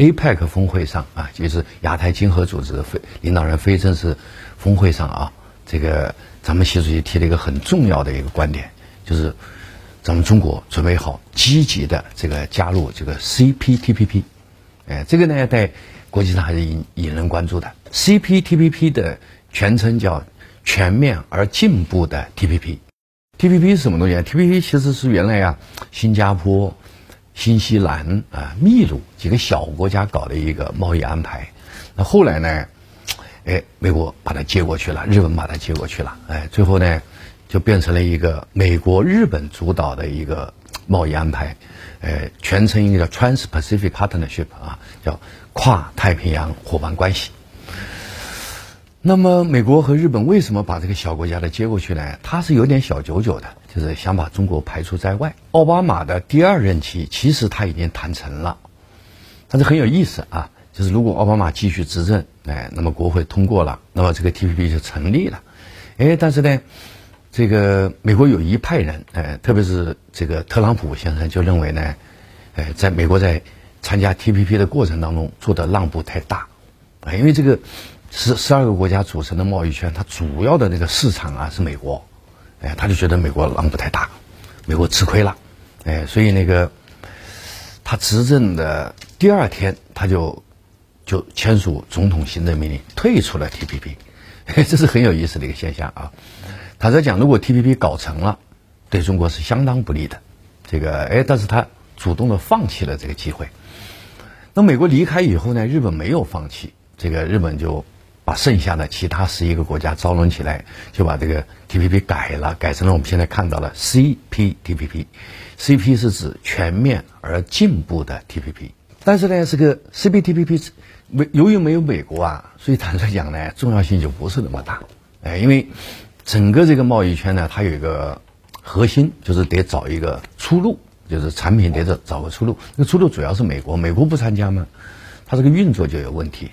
APEC 峰会上啊，就是亚太经合组织非领导人非正式峰会上啊，这个咱们习主席提了一个很重要的一个观点，就是咱们中国准备好积极的这个加入这个 CPTPP，哎，这个呢在国际上还是引引人关注的。CPTPP 的全称叫全面而进步的 TPP。TPP 是什么东西啊？TPP 其实是原来呀，新加坡。新西兰啊，秘鲁几个小国家搞的一个贸易安排，那后来呢，哎，美国把它接过去了，日本把它接过去了，哎，最后呢，就变成了一个美国日本主导的一个贸易安排，呃，全称应该叫 Trans-Pacific Partnership 啊，叫跨太平洋伙伴关系。那么，美国和日本为什么把这个小国家的接过去呢？它是有点小九九的，就是想把中国排除在外。奥巴马的第二任期其实他已经谈成了，但是很有意思啊，就是如果奥巴马继续执政，哎，那么国会通过了，那么这个 TPP 就成立了。哎，但是呢，这个美国有一派人，哎，特别是这个特朗普先生就认为呢，哎，在美国在参加 TPP 的过程当中做的让步太大，啊，因为这个。十十二个国家组成的贸易圈，它主要的那个市场啊是美国，哎，他就觉得美国让步太大，美国吃亏了，哎，所以那个他执政的第二天，他就就签署总统行政命令退出了 TPP，这是很有意思的一个现象啊。他在讲，如果 TPP 搞成了，对中国是相当不利的，这个哎，但是他主动的放弃了这个机会。那美国离开以后呢，日本没有放弃，这个日本就。把剩下的其他十一个国家招拢起来，就把这个 TPP 改了，改成了我们现在看到的 CPTPP。CP 是指全面而进步的 TPP。但是呢，这个 CPTPP 没由于没有美国啊，所以坦率讲呢，重要性就不是那么大。哎，因为整个这个贸易圈呢，它有一个核心，就是得找一个出路，就是产品得找找个出路。那个出路主要是美国，美国不参加吗？它这个运作就有问题。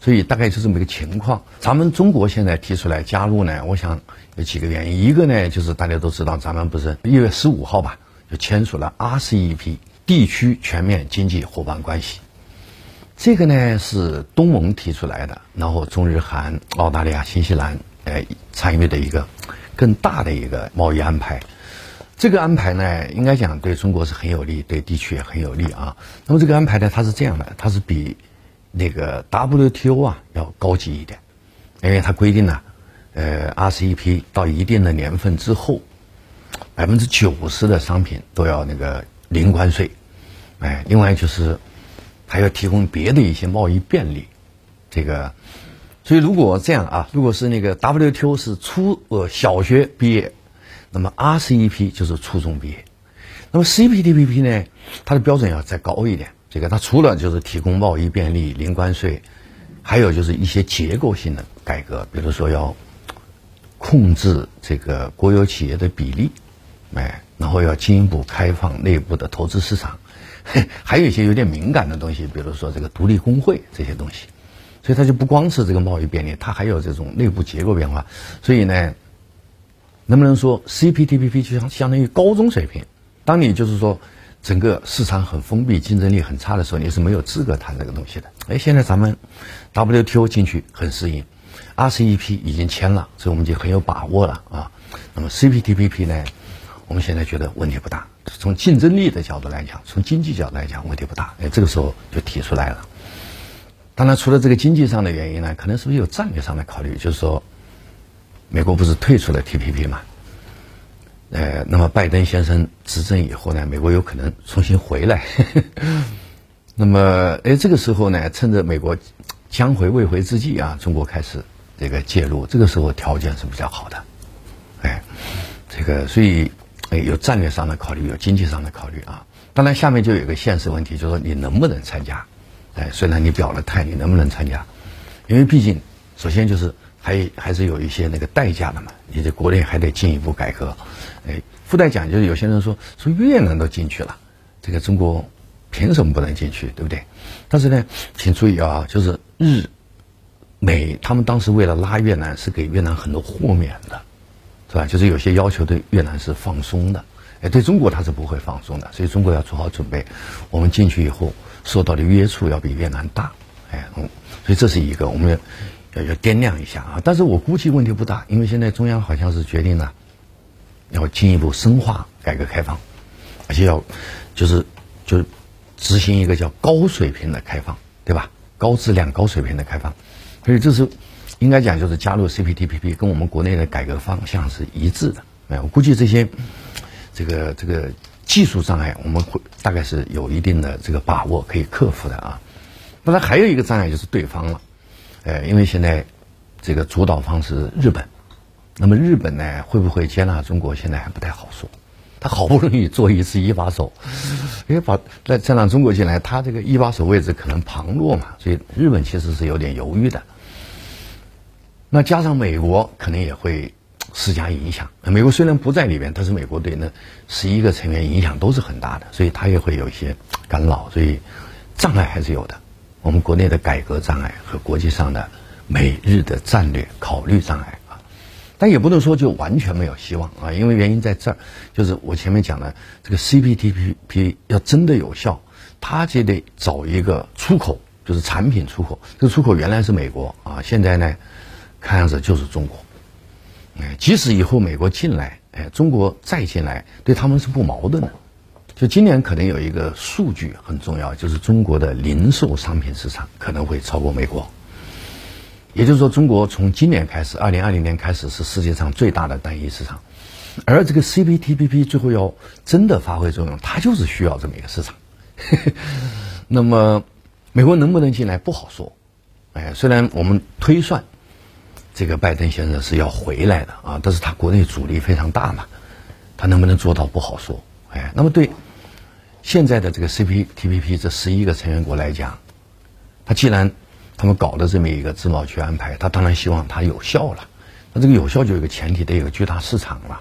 所以大概是这么一个情况。咱们中国现在提出来加入呢，我想有几个原因。一个呢，就是大家都知道，咱们不是一月十五号吧，就签署了 RCEP 地区全面经济伙伴关系。这个呢是东盟提出来的，然后中日韩、澳大利亚、新西兰呃参与的一个更大的一个贸易安排。这个安排呢，应该讲对中国是很有利，对地区也很有利啊。那么这个安排呢，它是这样的，它是比。那个 WTO 啊要高级一点，因为它规定呢，呃，RCEP 到一定的年份之后，百分之九十的商品都要那个零关税，哎，另外就是还要提供别的一些贸易便利，这个，所以如果这样啊，如果是那个 WTO 是初呃小学毕业，那么 RCEP 就是初中毕业，那么 CPTPP 呢，它的标准要再高一点。这个它除了就是提供贸易便利、零关税，还有就是一些结构性的改革，比如说要控制这个国有企业的比例，哎，然后要进一步开放内部的投资市场，还有一些有点敏感的东西，比如说这个独立工会这些东西，所以它就不光是这个贸易便利，它还有这种内部结构变化。所以呢，能不能说 CPTPP 就相相当于高中水平？当你就是说。整个市场很封闭，竞争力很差的时候，你是没有资格谈这个东西的。哎，现在咱们 WTO 进去很适应，RCEP 已经签了，所以我们就很有把握了啊。那么 CPTPP 呢，我们现在觉得问题不大，从竞争力的角度来讲，从经济角度来讲问题不大。哎，这个时候就提出来了。当然，除了这个经济上的原因呢，可能是不是有战略上的考虑？就是说，美国不是退出了 TPP 嘛？呃，那么拜登先生执政以后呢，美国有可能重新回来。那么，哎，这个时候呢，趁着美国将回未回之际啊，中国开始这个介入，这个时候条件是比较好的。哎，这个所以有战略上的考虑，有经济上的考虑啊。当然，下面就有个现实问题，就是说你能不能参加？哎，虽然你表了态，你能不能参加？因为毕竟，首先就是还还是有一些那个代价的嘛，你这国内还得进一步改革。哎，附带讲就是有些人说说越南都进去了，这个中国凭什么不能进去，对不对？但是呢，请注意啊，就是日美他们当时为了拉越南，是给越南很多豁免的，是吧？就是有些要求对越南是放松的，哎，对中国他是不会放松的，所以中国要做好准备。我们进去以后，受到的约束要比越南大，哎，嗯，所以这是一个我们要要掂量一下啊。但是我估计问题不大，因为现在中央好像是决定了要进一步深化改革开放，而且要就是就执行一个叫高水平的开放，对吧？高质量、高水平的开放，所以这是应该讲就是加入 CPTPP 跟我们国内的改革方向是一致的。哎，我估计这些这个这个技术障碍，我们会大概是有一定的这个把握可以克服的啊。当然还有一个障碍就是对方了，呃，因为现在这个主导方是日本，那么日本呢会不会接纳中国，现在还不太好说。他好不容易做一次一把手，哎，把再再让中国进来，他这个一把手位置可能旁落嘛，所以日本其实是有点犹豫的。那加上美国可能也会施加影响。美国虽然不在里边，但是美国对那十一个成员影响都是很大的，所以他也会有一些干扰，所以障碍还是有的。我们国内的改革障碍和国际上的美日的战略考虑障碍啊。但也不能说就完全没有希望啊，因为原因在这儿，就是我前面讲的这个 CPTPP 要真的有效，它就得找一个出口，就是产品出口。这个出口原来是美国啊，现在呢，看样子就是中国。哎，即使以后美国进来，哎，中国再进来，对他们是不矛盾的。就今年可能有一个数据很重要，就是中国的零售商品市场可能会超过美国。也就是说，中国从今年开始，二零二零年开始是世界上最大的单一市场，而这个 CPTPP 最后要真的发挥作用，它就是需要这么一个市场。那么，美国能不能进来不好说。哎，虽然我们推算这个拜登先生是要回来的啊，但是他国内阻力非常大嘛，他能不能做到不好说。哎，那么对现在的这个 CPTPP 这十一个成员国来讲，他既然他们搞的这么一个自贸区安排，他当然希望它有效了。那这个有效就有个前提，得有个巨大市场了。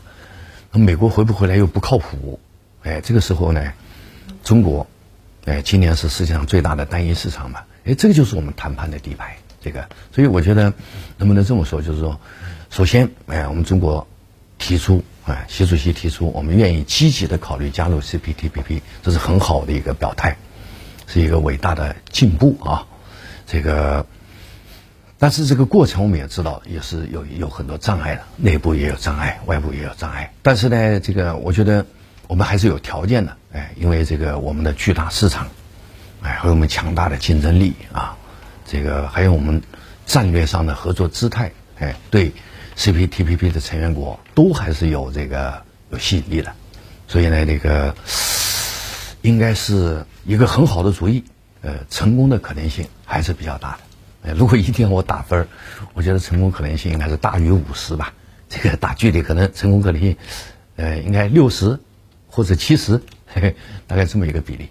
那美国回不回来又不靠谱，哎，这个时候呢，中国，哎，今年是世界上最大的单一市场嘛，哎，这个就是我们谈判的底牌。这个，所以我觉得能不能这么说，就是说，首先，哎，我们中国提出，哎，习主席提出，我们愿意积极的考虑加入 CPTPP，这是很好的一个表态，是一个伟大的进步啊。这个，但是这个过程我们也知道，也是有有很多障碍的，内部也有障碍，外部也有障碍。但是呢，这个我觉得我们还是有条件的，哎，因为这个我们的巨大市场，哎，和我们强大的竞争力啊，这个还有我们战略上的合作姿态，哎，对 CPTPP 的成员国都还是有这个有吸引力的，所以呢，这个应该是一个很好的主意。呃，成功的可能性还是比较大的。呃，如果一定要我打分我觉得成功可能性应该是大于五十吧。这个打距离可能成功可能性，呃，应该六十或者七十，大概这么一个比例。